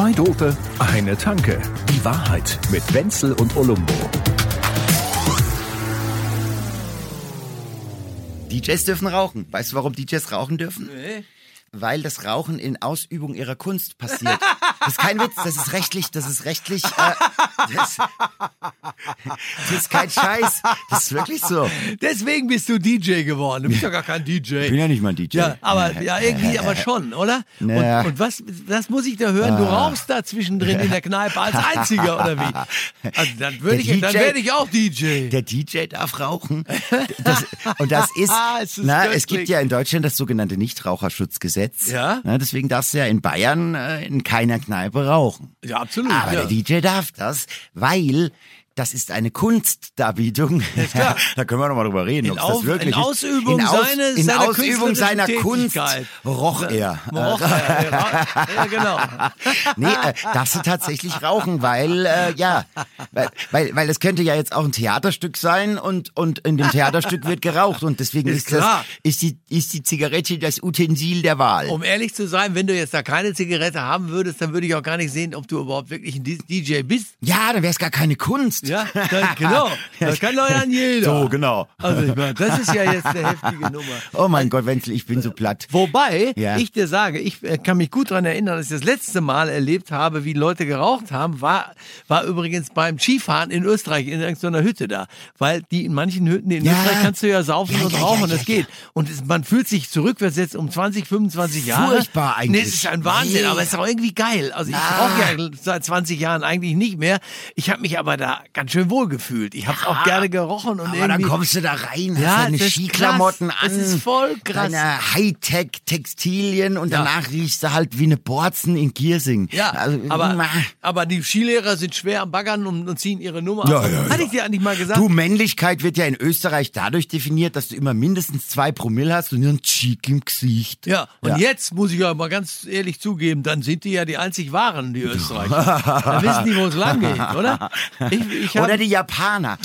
Zwei Dope, eine Tanke. Die Wahrheit mit Wenzel und Olumbo. DJs dürfen rauchen. Weißt du, warum DJs rauchen dürfen? Nee. Weil das Rauchen in Ausübung ihrer Kunst passiert. Das ist kein Witz, das ist rechtlich, das ist rechtlich, äh, das, das ist kein Scheiß. Das ist wirklich so. Deswegen bist du DJ geworden. Du bist ja gar kein DJ. Ich bin ja nicht mal ein DJ. Ja, aber ja, irgendwie aber schon, oder? Naja. Und, und was, das muss ich da hören? Du rauchst da zwischendrin in der Kneipe als Einziger, oder wie? Also dann würde ich, dann werde ich auch DJ. Der DJ darf rauchen. Das, und das ist, Es ist na, es gibt ja in Deutschland das sogenannte Nichtraucherschutzgesetz. Ja. Na, deswegen darfst du ja in Bayern äh, in keiner Kneipe rauchen. Ja, absolut. Aber ja. der DJ darf das, weil das ist eine Kunstdarbietung. klar. da können wir noch mal drüber reden, In ob das wirklich in ist. Ausübung in Aus, seines- in seiner Ausübung seiner Kunst roch er. Roch, ja, ja, ja, genau. Nee, äh, darfst du tatsächlich rauchen, weil, äh, ja, weil, weil, weil es könnte ja jetzt auch ein Theaterstück sein und, und in dem Theaterstück wird geraucht und deswegen Ist ist, das, ist die, ist die Zigarette das Utensil der Wahl. Um ehrlich zu sein, wenn du jetzt da keine Zigarette haben würdest, dann würde ich auch gar nicht sehen, ob du überhaupt wirklich ein DJ bist. Ja, dann wäre es gar keine Kunst. Ja, dann, genau. Das kann doch ja jeder. So, genau. Also ich meine, das ist ja jetzt eine heftige Nummer. Oh mein Gott, Wenzel, ich bin so platt. Wobei Ja. ich dir sage, ich äh, kann mich gut daran erinnern, dass ich das letzte Mal erlebt habe, wie Leute geraucht haben, war, war übrigens beim Skifahren in Österreich in irgendeiner Hütte da. Weil die in manchen Hütten in Ja. Österreich kannst du ja saufen Ja, und rauchen, das geht. Und es, man fühlt sich zurückversetzt um 20, 25 Jahre. Furchtbar eigentlich. Nee, es ist ein Wahnsinn, Nee. aber es ist auch irgendwie geil. Also ich Ah. rauche ja seit 20 Jahren eigentlich nicht mehr. Ich habe mich aber da ganz schön wohl gefühlt. Ich habe auch gerne gerochen und Aber irgendwie... dann kommst du da rein, hast Ja, deine ist Skiklamotten krass. an, Das ist voll krass. deine Hightech-Textilien und Ja. danach riechst du halt wie eine Borzen in Giersing. Ja, also, aber, aber die Skilehrer sind schwer am Baggern und, und ziehen ihre Nummer Ja, ab. ja, Hatte ja. ich dir eigentlich mal gesagt? Du, Männlichkeit wird ja in Österreich dadurch definiert, dass du immer mindestens zwei Promille hast und einen Cheek im Gesicht. ja, und Ja. jetzt muss ich ja mal ganz ehrlich zugeben, dann sind die ja die einzig Wahren, die Österreicher. dann wissen die, wo es lang geht, oder? Ich, ich hab, Oder die Japaner.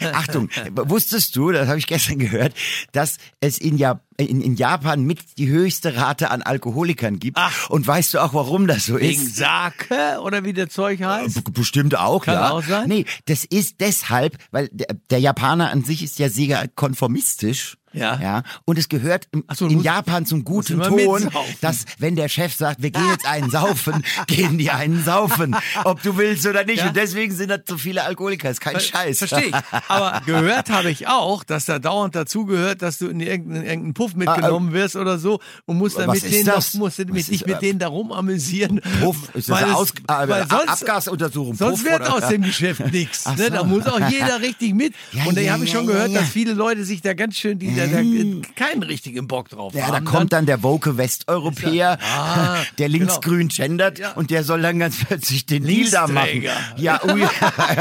Äh, Achtung, wusstest du, das habe ich gestern gehört, dass es in, ja in, in Japan mit die höchste Rate an Alkoholikern gibt? Ach. Und weißt du auch, warum das so wegen ist? Sake oder wie der Zeug heißt? B- Bestimmt auch, Kann ja. auch sein. Nee, das ist deshalb, weil der, der Japaner an sich ist ja sehr konformistisch. Ja. ja. Und es gehört im, so, in Japan zum guten Ton, dass wenn der Chef sagt, wir gehen jetzt einen saufen, gehen die einen saufen. Ob du willst oder nicht. Ja. Und deswegen sind da so viele Alkoholiker. ist kein Scheiß. Verstehe ich. Aber gehört habe ich auch, dass da dauernd dazugehört, dass du in irgendeinen, irgendeinen Puff mitgenommen wirst oder so und musst dann Ah, mit denen, das? musst du Was mit, dich mit äh, denen darum amüsieren. Puff, ist das Weil Aus äh, weil sonst- Abgasuntersuchung? Sonst Puff, wird oder? aus dem Geschäft nichts. Ach Ne? Da so. muss auch jeder richtig mit. Ja, und da ja, habe ich schon gehört, dass viele Leute sich da ganz schön, die da, da keinen richtigen Bock drauf Ja, da kommt dann der woke Westeuropäer, Ah, der genau. linksgrün gendert Ja. und der soll dann ganz plötzlich den Deal da machen. Ja, ui.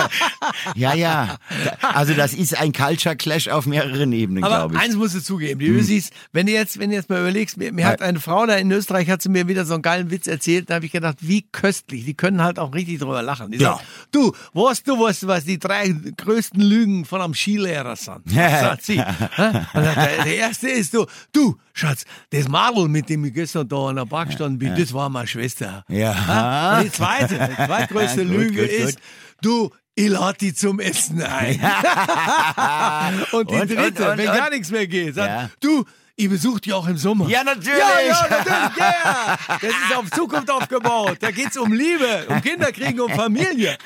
ja, ja. Also das ist ein Culture Clash auf mehreren Ebenen, Aber glaube ich. Hm. eins musst du zugeben, die Ösis, wenn du jetzt, wenn du jetzt mal überlegst, mir, mir hat eine Frau da in Österreich, hat sie mir wieder so einen geilen Witz erzählt, da habe ich gedacht, wie köstlich, die können halt auch richtig drüber lachen. Die Ja. sagt, du, weißt du, was, was die drei größten Lügen von einem Skilehrer sind? sagt sie. Und der, der erste ist du, du, Schatz, das Madel, mit dem ich gestern da an der Bar gestanden bin, das war meine Schwester. Ja. Und die zweite, die zweitgrößte Gut, Lüge gut, gut. ist, du, ich lade die zum Essen ein. und die Und, dritte, und, und, wenn gar nichts mehr geht, sagt, Ja. du, ich besuche die auch im Sommer. Ja, natürlich. Ja, ja, natürlich, ja. Das ist auf Zukunft aufgebaut. Da geht's um Liebe, um Kinderkriegen, um Familie.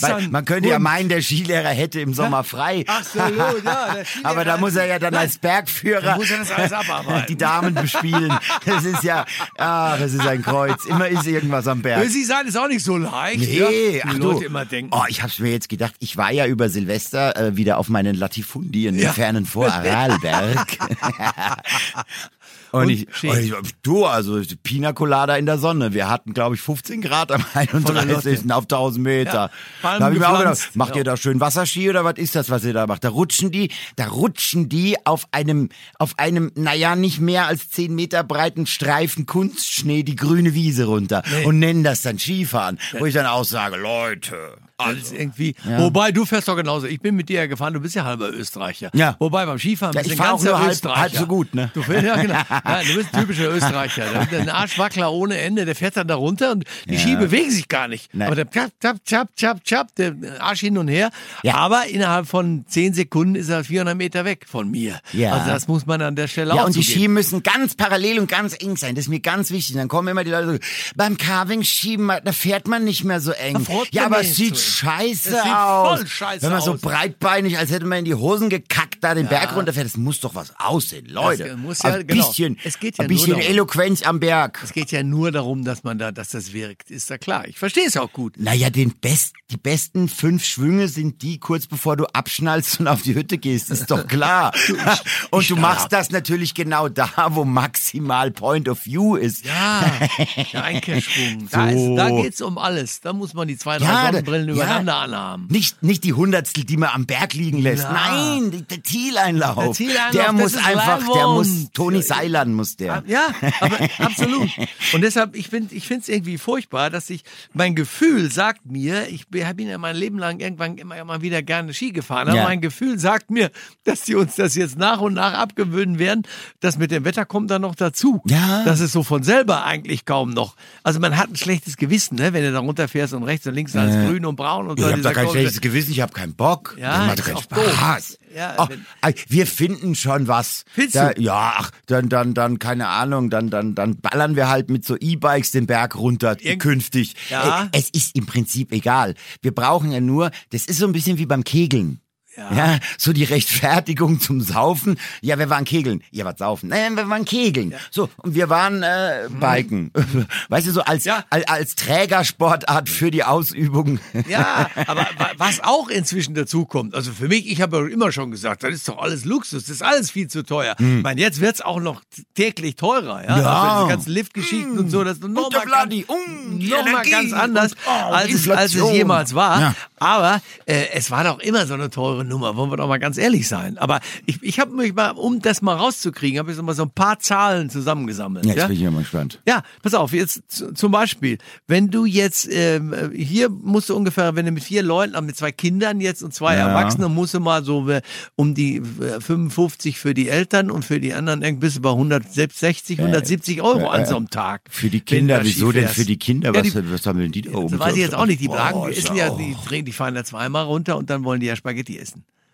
Weil, man könnte ja Wunsch. meinen, der Skilehrer hätte im Sommer frei. Absolut, ja. Aber da muss er ja dann als Bergführer Da muss er das alles abarbeiten. die Damen bespielen. Das ist ja, ah, das ist ein Kreuz. Immer ist irgendwas am Berg. Sie sein ist auch nicht so leicht. Nee, ja, ach Leute du. immer denken. Oh, ich hab's mir jetzt gedacht, ich war ja über Silvester äh, wieder auf meinen Latifundien Ja. im fernen Vorarlberg. Und, Und? ich, ich, du, also Pina Colada in der Sonne. Wir hatten, glaube ich, 15 Grad am 31. auf 1000 Meter. Ja, da hab ich mir auch gedacht, macht Ja. ihr da schön Wasserski oder was ist das, was ihr da macht? Da rutschen die, da rutschen die auf einem, auf einem, naja, nicht mehr als 10 Meter breiten Streifen Kunstschnee die grüne Wiese runter und nennen das dann Skifahren. Wo ich dann auch sage, Leute, Das ist irgendwie. Wobei, du fährst doch genauso. Ich bin mit dir ja gefahren, du bist ja halber Österreicher. Ja. Wobei beim Skifahren Ja, bist ich du ein ganzer nur halb- Österreicher. halb so gut, ne? Du fährst, ja, genau. Ja, du bist ein typischer Österreicher. Der einen Arschwackler ohne Ende, der fährt dann da runter und die Ski bewegen sich gar nicht. Nein. Aber der tschap, tschap, tschap, tschap, tschap, der Arsch hin und her. Ja. Aber innerhalb von 10 Sekunden ist er 400 Meter weg von mir. Ja. Also das muss man an der Stelle Ja, auch und die. Ski müssen ganz parallel und ganz eng sein. Das ist mir ganz wichtig. Dann kommen immer die Leute so, beim Carving schieben, da fährt man nicht mehr so eng. Ja, aber es sieht so. Scheiße Es sieht aus. voll scheiße Wenn man so aus. breitbeinig, als hätte man in die Hosen gekackt, da den Berg runterfährt, das muss doch was aussehen, Leute. Das muss ja- ein genau. bisschen, Es geht ja ein bisschen darum. Eloquenz am Berg. Es geht ja nur darum, dass man da, dass das wirkt. Ist ja klar. Ich verstehe es auch gut. Naja, den best, die besten fünf Schwünge sind die kurz bevor du abschnallst und auf die Hütte gehst, ist doch klar. und du machst das natürlich genau da, wo maximal Point of View ist. Ja, der Einkehrschwung. Da, So. ist, da geht's um alles. Da muss man die zwei, drei Ja, da- Sonnenbrillen ja. übereinander anhaben. Nicht, nicht die Hundertstel, die man am Berg liegen lässt. Ja. Nein, die- der Zieleinlauf. Der Zieleinlauf, der muss einfach, der Leihwand. muss, Toni Seiland muss der. Ja, aber absolut. Und deshalb, ich bin, ich finde es irgendwie furchtbar, dass ich, mein Gefühl sagt mir, ich bin bin ja mein Leben lang irgendwann immer mal wieder gerne Ski gefahren, aber Ja. mein Gefühl sagt mir, dass die uns das jetzt nach und nach abgewöhnen werden. Das mit dem Wetter kommt dann noch dazu. Ja. Das ist so von selber eigentlich kaum noch. Also man hat ein schlechtes Gewissen, ne, wenn du da runterfährst und rechts und links alles grün und braun und Ich so. hab da dieser kein schlechtes Gewissen, ich hab keinen Bock. Ja, das macht keinen. Spaß. Ja, ey, wir finden schon was. Findest da, du? Ja, ach, dann, dann, dann, keine Ahnung, dann, dann, dann ballern wir halt mit so E-Bikes den Berg runter Irgend- künftig. Ja. Es ist im Prinzip egal. Wir brauchen ja nur, das ist so ein bisschen wie beim Kegeln. Ja. so die Rechtfertigung zum Saufen. Ja, wir waren Kegeln. Ja, was saufen? Nein, wir waren Kegeln. So, und wir waren äh, Biken. Weißt du, so als, Ja. als, als Trägersportart für die Ausübung. Ja, aber wa- was auch inzwischen dazu kommt, also für mich, ich habe ja immer schon gesagt, das ist doch alles Luxus, das ist alles viel zu teuer. Ich meine, jetzt wird's auch noch täglich teurer, ja. Hm. Ja. Also diese ganzen Liftgeschichten und so, das ist noch Und der mal ganz, um, noch mal ganz anders, und, oh, als, es, als es jemals war. Ja. Aber äh, es war doch immer so eine teure Nummer, wollen wir doch mal ganz ehrlich sein. Aber ich, ich habe mich mal, um das mal rauszukriegen, habe ich so mal so ein paar Zahlen zusammengesammelt. Ja, jetzt ja? bin ich ja mal gespannt. Ja, pass auf, jetzt zum Beispiel, wenn du jetzt, ähm, hier musst du ungefähr, wenn du mit vier Leuten, aber mit zwei Kindern jetzt und zwei Ja. Erwachsenen, musst du mal so äh, um die äh, 55 für die Eltern und für die anderen irgendwie bist du bei 160, 170 Euro an so einem Tag. Für die Kinder, wieso denn für die Kinder? Ja, Was, die, was sammeln die da oben? das weiß ich jetzt auch nicht, die Blagen, Boah, die ist essen ja ja, auch- die, drehen- die fahren da zweimal runter und dann wollen die ja Spaghetti essen.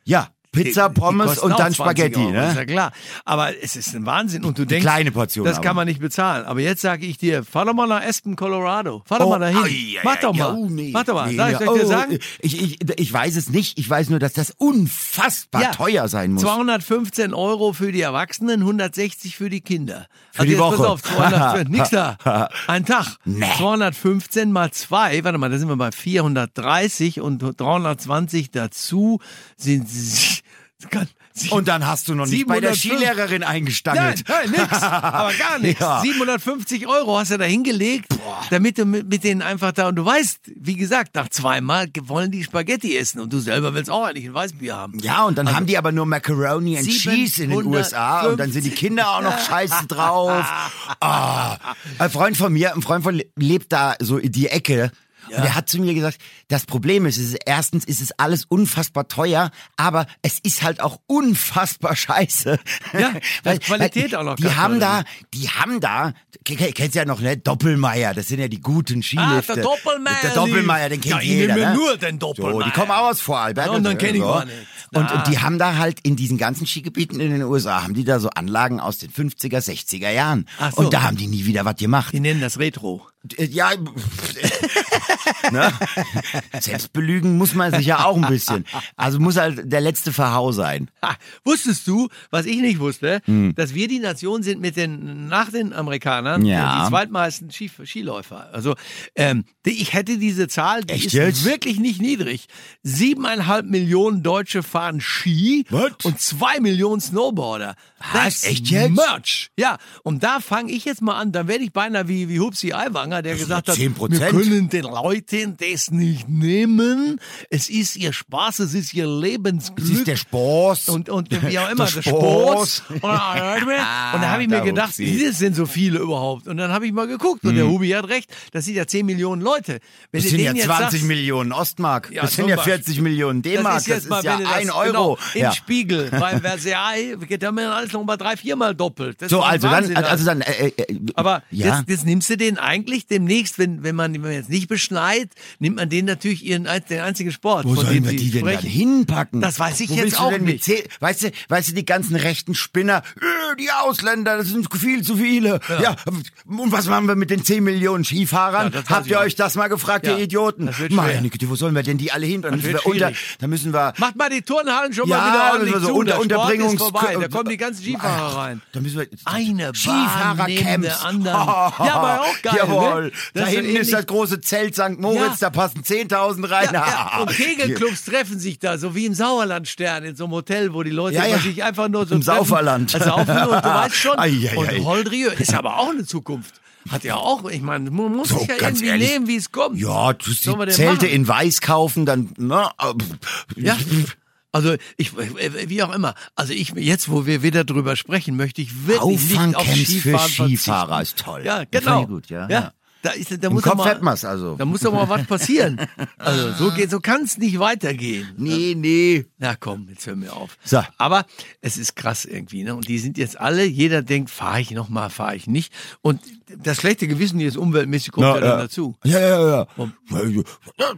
Ja, Pizza, Pommes und dann 20 Spaghetti, Euro, Ist ja ne? klar. Aber es ist ein Wahnsinn. Und du denkst, kleine Portion das aber. kann man nicht bezahlen. Aber jetzt sage ich dir, fahr doch mal nach Aspen, Colorado. Fahr doch Oh, mal dahin. ai, Mach doch mal. oh, nee, Mach doch mal. nee, Soll ich ja, ich dir oh, sagen? Ich, ich, ich weiß es nicht. Ich weiß nur, dass das unfassbar Ja. teuer sein muss. 215 Euro für die Erwachsenen, 160 für die Kinder. Für die jetzt Woche. Pass auf, 200, nix da. Ein Tag. Nee. 215 mal zwei, warte mal, da sind wir bei 430 und 320 dazu sind Und dann hast du noch nicht bei der 705 Skilehrerin Nein, eingestangelt. nein, nix. Aber gar nichts. Ja. 750 Euro hast du da hingelegt, damit du mit, mit denen einfach da, und du weißt, wie gesagt, nach zweimal wollen die Spaghetti essen und du selber willst auch eigentlich ein Weißbier haben. Ja, und dann haben die aber nur Macaroni and 750 Cheese in den USA und dann sind die Kinder auch noch scheiße drauf. Ah. Ein Freund von mir, ein Freund von lebt da so in die Ecke. Und der hat zu mir gesagt, das Problem ist, ist, erstens ist es alles unfassbar teuer, aber es ist halt auch unfassbar scheiße. Ja, weil Qualität auch noch Die haben da, die haben da, kennst ja noch, ne, Doppelmeier, das sind ja die guten Skilifte. Ah, der Doppelmeier. Der Doppelmeier, den kennt Ja, ich jeder, nehme ne? nur den Doppelmeier. So, die kommen auch aus Vorarlberg. Ja, und dann kenn ich gar nichts. Und, und die haben da halt in diesen ganzen Skigebieten in den USA, haben die da so Anlagen aus den 50er, 60er Jahren. Ach so. Und da haben die nie wieder was gemacht. Die nennen das Retro. Ja, ne? Selbst belügen muss man sich ja auch ein bisschen. Also muss halt der letzte Verhau sein. Ha, wusstest du, was ich nicht wusste, Hm. dass wir die Nation sind mit den nach den Amerikanern Ja. äh, die zweitmeisten Ski, Skiläufer. Also ähm, ich hätte diese Zahl, die Echt ist jetzt? wirklich nicht niedrig. Siebeneinhalb Millionen Deutsche fahren Ski Was? und zwei Millionen Snowboarder. Was? Das Echt jetzt? Merch. Ja, und da fange ich jetzt mal an. Dann werde ich beinahe wie wie Hupsi Aiwanger, der gesagt hat, 10%. wir können den Leuten das nicht nehmen. Es ist ihr Spaß, es ist ihr Lebensglück. Das ist der Spaß. Und, und wie auch immer, Der der Sport. Spaß. Und, dann- und da habe ich mir gedacht, wie sind so viele überhaupt? Und dann habe ich mal geguckt und der Hubi hat recht, das sind ja 10 Millionen Leute. Wenn Das sind ja denen jetzt 20 sagst, Millionen Ostmark. Ja, das sind ja Beispiel. 40 Millionen D-Mark. Das ist, jetzt mal, ja wenn du das, ein Euro. Genau, Im ja. Spiegel, beim Versailles geht da mir alles noch mal drei, viermal doppelt. Das So, ist also dann, also dann, äh, äh, aber ja. jetzt, jetzt nimmst du den eigentlich demnächst, wenn, wenn, man, wenn man jetzt nicht beschneit, nimmt man den natürlich ihren, den einzigen Sport, Wo von sollen wir die denn dann hinpacken? Das weiß ich Wo jetzt auch nicht. Weißt du, weißt du, die ganzen rechten Spinner, äh, die Ausländer, das sind viel zu viele. Ja. und was machen wir mit den 10 Millionen Skifahrern? Ja, Habt ihr auch. euch das mal gefragt, Ja, ihr Idioten? Meine Güte, wo sollen wir denn die alle hin? Dann müssen wir unter, dann müssen wir, Macht mal die Turnhallen schon Ja, mal wieder ordentlich so zu. unter- Unterbringungs- vorbei. Da kommen die ganzen Skifahrer rein. da müssen wir, Eine Skifahrercamps. Ja, aber auch geil, Jawohl. ne? Da hinten ist das große Zelt St. Moritz, Ja. da passen 10.000 rein. Ja, ja. Und Kegelclubs treffen sich da, so wie im Sauerlandstern, in so einem Hotel, wo die Leute sich einfach nur so Im treffen. Sauferland. Also und du weißt schon. Ei, ei. und Holdrieu ist aber auch eine Zukunft. Hat ja auch, ich meine, man muss So, sich ja ganz irgendwie ehrlich. nehmen, wie es kommt. Ja, du die Zelte machen? in Weiß kaufen, dann, na, äh, Ja. Also ich, wie auch immer. Also ich jetzt, wo wir wieder drüber sprechen, möchte ich wirklich nicht auf Auffangcamps für Skifahren Skifahrer verzichten. ist toll. Ja, genau. gut, ja, ja. ja. Da ist, da Im muss Kopf doch mal, hat man's also. Da muss doch mal was passieren. Also so geht, so kann es nicht weitergehen. Nee, nee. Na komm, jetzt hör mir auf. So. Aber es ist krass irgendwie, ne? Und die sind jetzt alle, jeder denkt, fahre ich noch mal, fahre ich nicht. Und das schlechte Gewissen jetzt umweltmäßig kommt ja, dann dazu. Ja, ja, ja.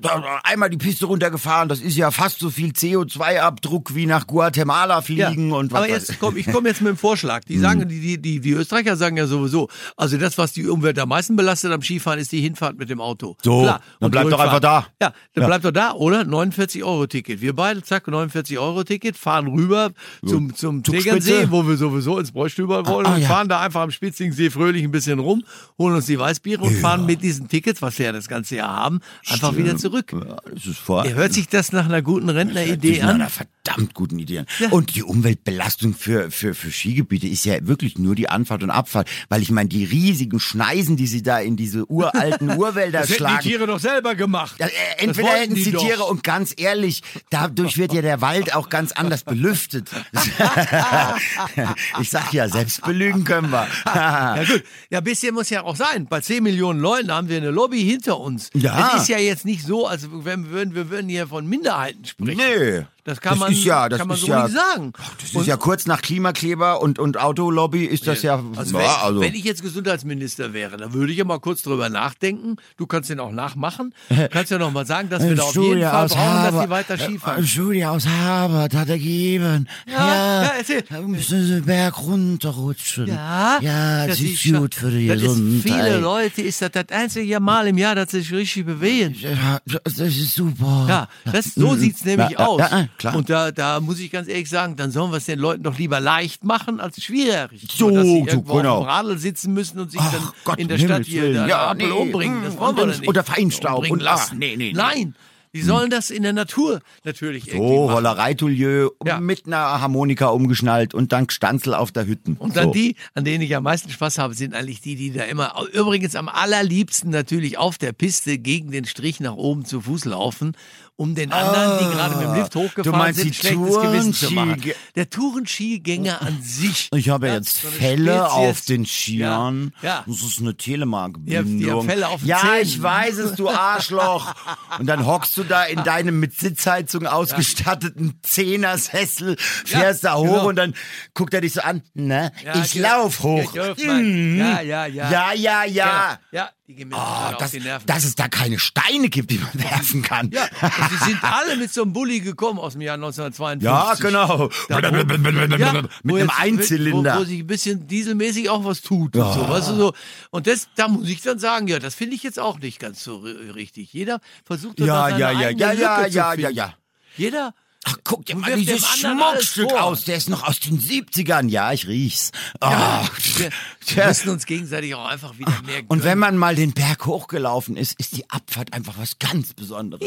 Ja, Einmal die Piste runtergefahren, das ist ja fast so viel CO2-Abdruck wie nach Guatemala fliegen und was aber jetzt komm, ich komme jetzt mit dem Vorschlag. Die sagen, die, die, die, die Österreicher sagen ja sowieso, also das, was die Umwelt am meisten belastet am Skifahren, ist die Hinfahrt mit dem Auto. So, Klar. dann Und bleib die doch einfach da. Ja, dann Ja. bleibt doch da, oder? 49 Euro Ticket. Wir beide, zack, 49 Euro Ticket, fahren rüber zum, zum Zugspitze. Tegernsee, wo wir sowieso ins Bräustüber wollen Ah, und ja. fahren da einfach am Spitzingsee fröhlich ein bisschen rum, holen uns die Weißbiere und fahren mit diesen Tickets, was wir ja das ganze Jahr haben, einfach wieder zurück. Ja, das ist vor. Ja, hört sich das nach einer guten Rentneridee an? einer verdammt guten Ideen. Ja. Und die Umweltbelastung für, für, für Skigebiete ist ja wirklich nur die Anfahrt und Abfahrt. Weil ich meine, die riesigen Schneisen, die sie da in diese uralten Urwälder Das hätten die schlagen. Tiere doch selber gemacht. Ja, äh, entweder hätten sie doch. Tiere und ganz ehrlich, dadurch wird ja der Wald auch ganz anders belüftet. ich sag ja, selbst belügen können wir. Ja gut, ja, bisschen muss ja auch sein. Bei 10 Millionen Leuten haben wir eine Lobby hinter uns. Ja. Es ist ja jetzt nicht so, als wenn wir würden, wir würden hier von Minderheiten sprechen. Nee. Das kann man, ist ja, das kann man ist so ja, nicht sagen. Das Und- ist ja kurz nach Klimakleber und, und Autolobby ist das ja, Also, ja, wenn, also wenn ich jetzt Gesundheitsminister wäre, dann würde ich ja mal kurz drüber nachdenken. Du kannst den auch nachmachen. Du kannst ja noch mal sagen, dass wir da auf jeden Fall brauchen, dass die weiter Skifahren. Studie aus Harvard hat ergeben. Ja, ja, erzähl. Da müssen sie berg runterrutschen. Ja, ja, das, ist schon- gut für die das ist Gesundheit. Viele Leute ist das das einzige Mal im Jahr, dass sie sich richtig bewegen. Ja, das ist super. Ja, das, so sieht's nämlich Ja, ja, aus. Klar. Und da, da muss ich ganz ehrlich sagen, dann sollen wir es den Leuten doch lieber leicht machen als schwierig. So, dass sie so, irgendwo genau. auf dem Radl sitzen müssen und sich Ach dann Gott, in der Stadt hier der Ja, nee, umbringen. Das mm, wollen wir doch nicht. unter Feinstaub und- ach, lassen. nee, nee, nee. Nein, die sollen das in der Natur natürlich irgendwie So, machen. Rollerei-Toulieu Ja. mit einer Harmonika umgeschnallt und dann Stanzel auf der Hütten. Und dann so. die, an denen ich am meisten Spaß habe, sind eigentlich die, die da immer, übrigens am allerliebsten natürlich auf der Piste gegen den Strich nach oben zu Fuß laufen, um den anderen, die gerade mit dem Lift Ah, du hochgefahren meinst sind, die schlechtes Gewissen zu machen. Der Tourenskigänger an sich. Ich habe Ja, jetzt so Spezies. auf den Skiern. Ja, ja. Das ist eine Telemark-Bindung. Ja, Felle auf den Ja, Zähnen. ich weiß es, du Arschloch. Und dann hockst du da in deinem mit Sitzheizung ausgestatteten Zehnersessel, fährst Ja, da hoch genau. und dann guckt er dich so an. Ne, Ja, ich lauf hoch. Ja, man. Mhm. Ja, ja, ja. Ja, ja, ja. Ja, die gehen mir Oh, total auf dass, die Nerven. dass es da keine Steine gibt, die man werfen kann. ja, und die sind alle mit so einem Bulli gekommen aus dem Jahr 1952. Ja, genau. Wo, Mit ja, einem wo jetzt- Einzylinder. Wo, wo sich ein bisschen dieselmäßig auch was tut und so, weißt du so. Und das, da muss ich dann sagen, ja, das finde ich jetzt auch nicht ganz so ri- richtig. Jeder versucht dann da Ja, ja, ja, ja, ja, ja, ja, finden. ja. Jeder Ach, guck dir Und mal dieses Schmuckstück aus. Der ist noch aus den 70ern. Ja, ich riech's. Ja, Ah, wir, wir müssen uns gegenseitig auch einfach wieder mehr Und gönnen. wenn man mal den Berg hochgelaufen ist, ist die Abfahrt einfach was ganz Besonderes.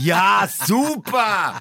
Ja, super!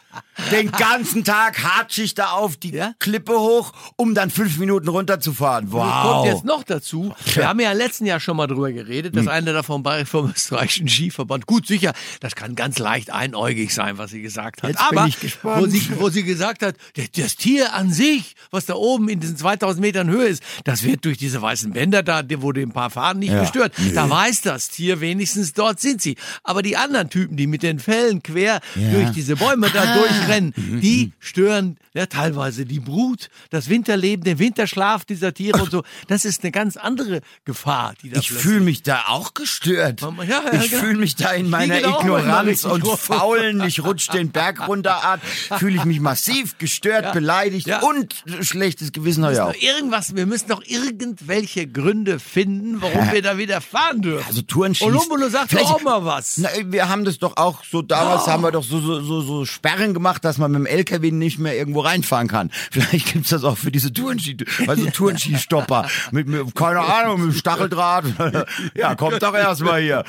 Den ganzen Tag hatsche ich da auf die Ja? Klippe hoch, um dann fünf Minuten runterzufahren. Das kommt Wow! jetzt noch dazu. Wir haben ja letzten Jahr schon mal drüber geredet, Hm. dass einer da vom, österreichischen Skiverband, gut sicher, das kann ganz leicht einäugig sein, was sie gesagt hat. Jetzt bin Aber ich gespannt. Wo, sie, wo sie gesagt hat, das, Tier an sich, was da oben in diesen 2000 Metern Höhe ist, das wird durch diese weißen Bänder da, wo die ein paar Fahnen nicht Ja. gestört. Nö. Da weiß das Tier wenigstens, dort sind sie. Aber die anderen Typen, die mit den Fellen quer Ja. durch diese Bäume da Ah. durchrennen, die stören ja, teilweise die Brut, das Winterleben, den Winterschlaf dieser Tiere und so. Das ist eine ganz andere Gefahr, die da Ich fühle mich da auch gestört. Ja, ja, ich genau. fühle mich da in meiner Ignoranz und. Faulen, ich rutsch den Berg runter, Art, fühle ich mich massiv gestört, Ja. beleidigt Ja. und schlechtes Gewissen habe ich auch. irgendwas, wir müssen noch irgendwelche Gründe finden, warum wir da wieder fahren dürfen. Also. Olumbulo sagt doch auch mal was. Na, wir haben das doch auch so, damals Oh. haben wir doch so, so, so, so Sperren gemacht, dass man mit dem LKW nicht mehr irgendwo reinfahren kann. Vielleicht gibt's das auch für diese Tourenski, also Tourenski-Stopper. mit, mit, keine Ahnung, mit dem Stacheldraht. ja, kommt doch erstmal hier.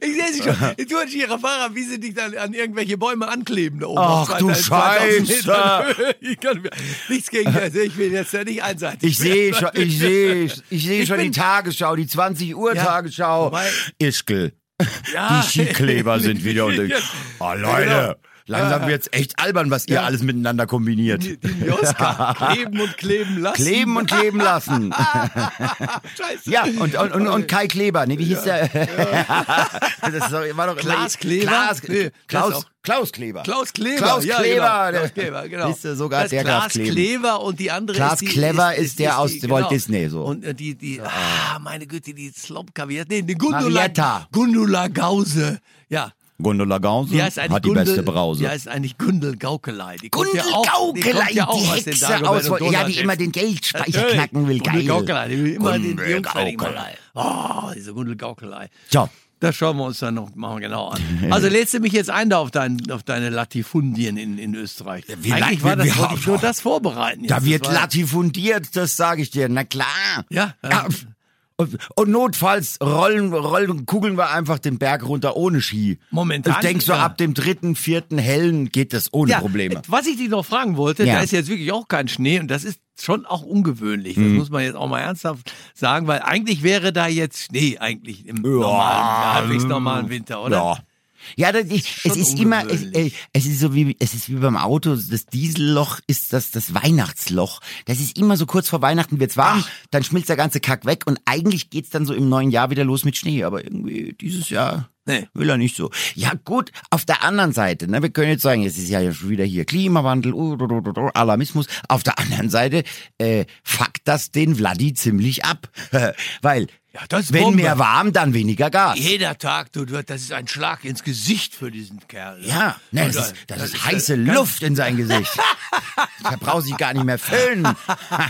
Ich sehe sie schon. Die Tourenskierer-Fahrer, wie sie dich dann an irgendwelche Bäume ankleben da oben. Ach, du 2000 2000 Scheiße. Ich kann mir nichts gegen das. Ich will jetzt ja nicht einseitig. Ich sehe schon, ich sehe, ich sehe schon die bin- Tagesschau, die 20 Uhr Ja, Tagesschau. Ischgl. Ja. Die Skikleber sind wieder unter. Ja. Oh, Leute, Genau. Langsam wird's echt albern, was ihr Ja. alles miteinander kombiniert. Die, die Joska. Kleben und kleben lassen. Kleben und kleben lassen. Scheiße. Ja, und, und, und, und Kai Kleber, nee, wie hieß der? das ist doch, war doch Klaas Kleber? Klaas, Nee, ist Klaus, Klaus Kleber. Klaus Kleber. Klaus ja, Kleber. Genau. der- Klaus Kleber, genau. Sogar das der kleben. Kleber und die andere Klaas ist die, Clever ist der aus die, Walt Disney, so. Und äh, die, die, ah, meine Güte, die Slopka, wie nee, die Gundula, Marietta. Gundula Gause. Ja. Gundula Gause Die eigentlich hat die Gundel, beste Brause. Die heißt eigentlich Gundel Gaukelei. Die Gundel ja auch, die, Gaukelei, kommt ja auch die aus den Hexe aus, und ja, die immer den Geldspeicher knacken will, Gundel geil. Gaukelei, die will immer die, Gundel die machen. Gaukelei. Oh, diese Gundel Gaukelei. So. Das schauen wir uns dann noch mal genau an. Also lädst du mich jetzt ein da auf, dein, auf deine Latifundien in, in Österreich? wie Eigentlich la- war das, wir- wollte ich nur das vorbereiten. Da jetzt. wird Das latifundiert, das sage ich dir. Na klar. Ja, äh, ja. Und, und notfalls rollen, rollen, kugeln wir einfach den Berg runter ohne Ski. Momentan, Ich denke so, ja. ab dem dritten, vierten hellen geht das ohne ja, Probleme. Was ich dich noch fragen wollte, Ja. da ist jetzt wirklich auch kein Schnee und das ist schon auch ungewöhnlich. Das Mhm. muss man jetzt auch mal ernsthaft sagen, weil eigentlich wäre da jetzt Schnee eigentlich im normalen, halbwegs normalen Winter, oder? Ja. Ja, das, ich, es ist immer, es, äh, es ist so wie, es ist wie beim Auto, das Dieselloch ist das, das Weihnachtsloch. Das ist immer so kurz vor Weihnachten wird's warm, dann schmilzt der ganze Kack weg und eigentlich geht's dann so im neuen Jahr wieder los mit Schnee, aber irgendwie dieses Jahr Nee. will er nicht so. Ja gut, auf der anderen Seite, ne, wir können jetzt sagen, es ist ja schon wieder hier Klimawandel, uh, du, du, Alarmismus. Auf der anderen Seite äh, fuckt das den Vladi ziemlich ab, weil Ja, das ist wenn Bombe. mehr warm, dann weniger Gas. Jeder Tag, du, das ist ein Schlag ins Gesicht für diesen Kerl. Ja, ne, das, ist, äh, das, ist heiße Luft in sein Gesicht. da braucht sich gar nicht mehr föhnen,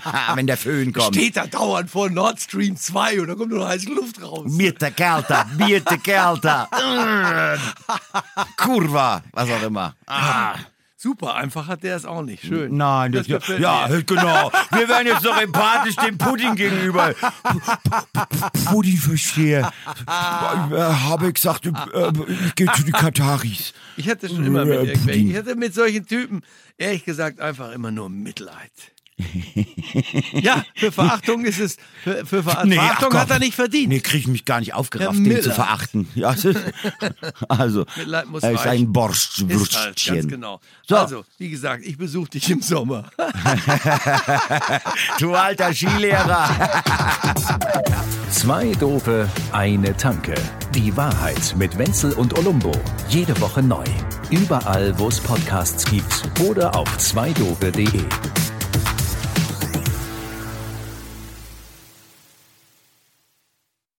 wenn der Föhn kommt. Steht da dauernd vor Nord Stream 2 und da kommt nur heiße Luft raus. Bitte kälter, bitte kälter. Kurva, was auch immer. Ah. Super, einfach hat der es auch nicht. Schön. Nein, das, Das gefällt ja, mir. genau. Wir werden jetzt noch empathisch dem Pudding gegenüber. Pudding verstehe. Ich habe gesagt, äh, ich gehe zu den Kataris. Ich hatte schon immer mit Äh, irgendwelchen, ich hatte mit solchen Typen, ehrlich gesagt, einfach immer nur Mitleid. Ja, für Verachtung ist es, für, für Ver Nee, ach Verachtung komm. hat er nicht verdient. Nee, krieg ich mich gar nicht aufgerafft, den zu verachten. Ja, also, Mitleid muss er ist reichen. ein Ist halt, ganz genau. So. Also, wie gesagt, ich besuche dich im Sommer. Du alter Skilehrer. Zwei Dope, eine Tanke. Die Wahrheit mit Wenzel und Olumbo. Jede Woche neu. Überall, wo es Podcasts gibt oder auf zweidope.de.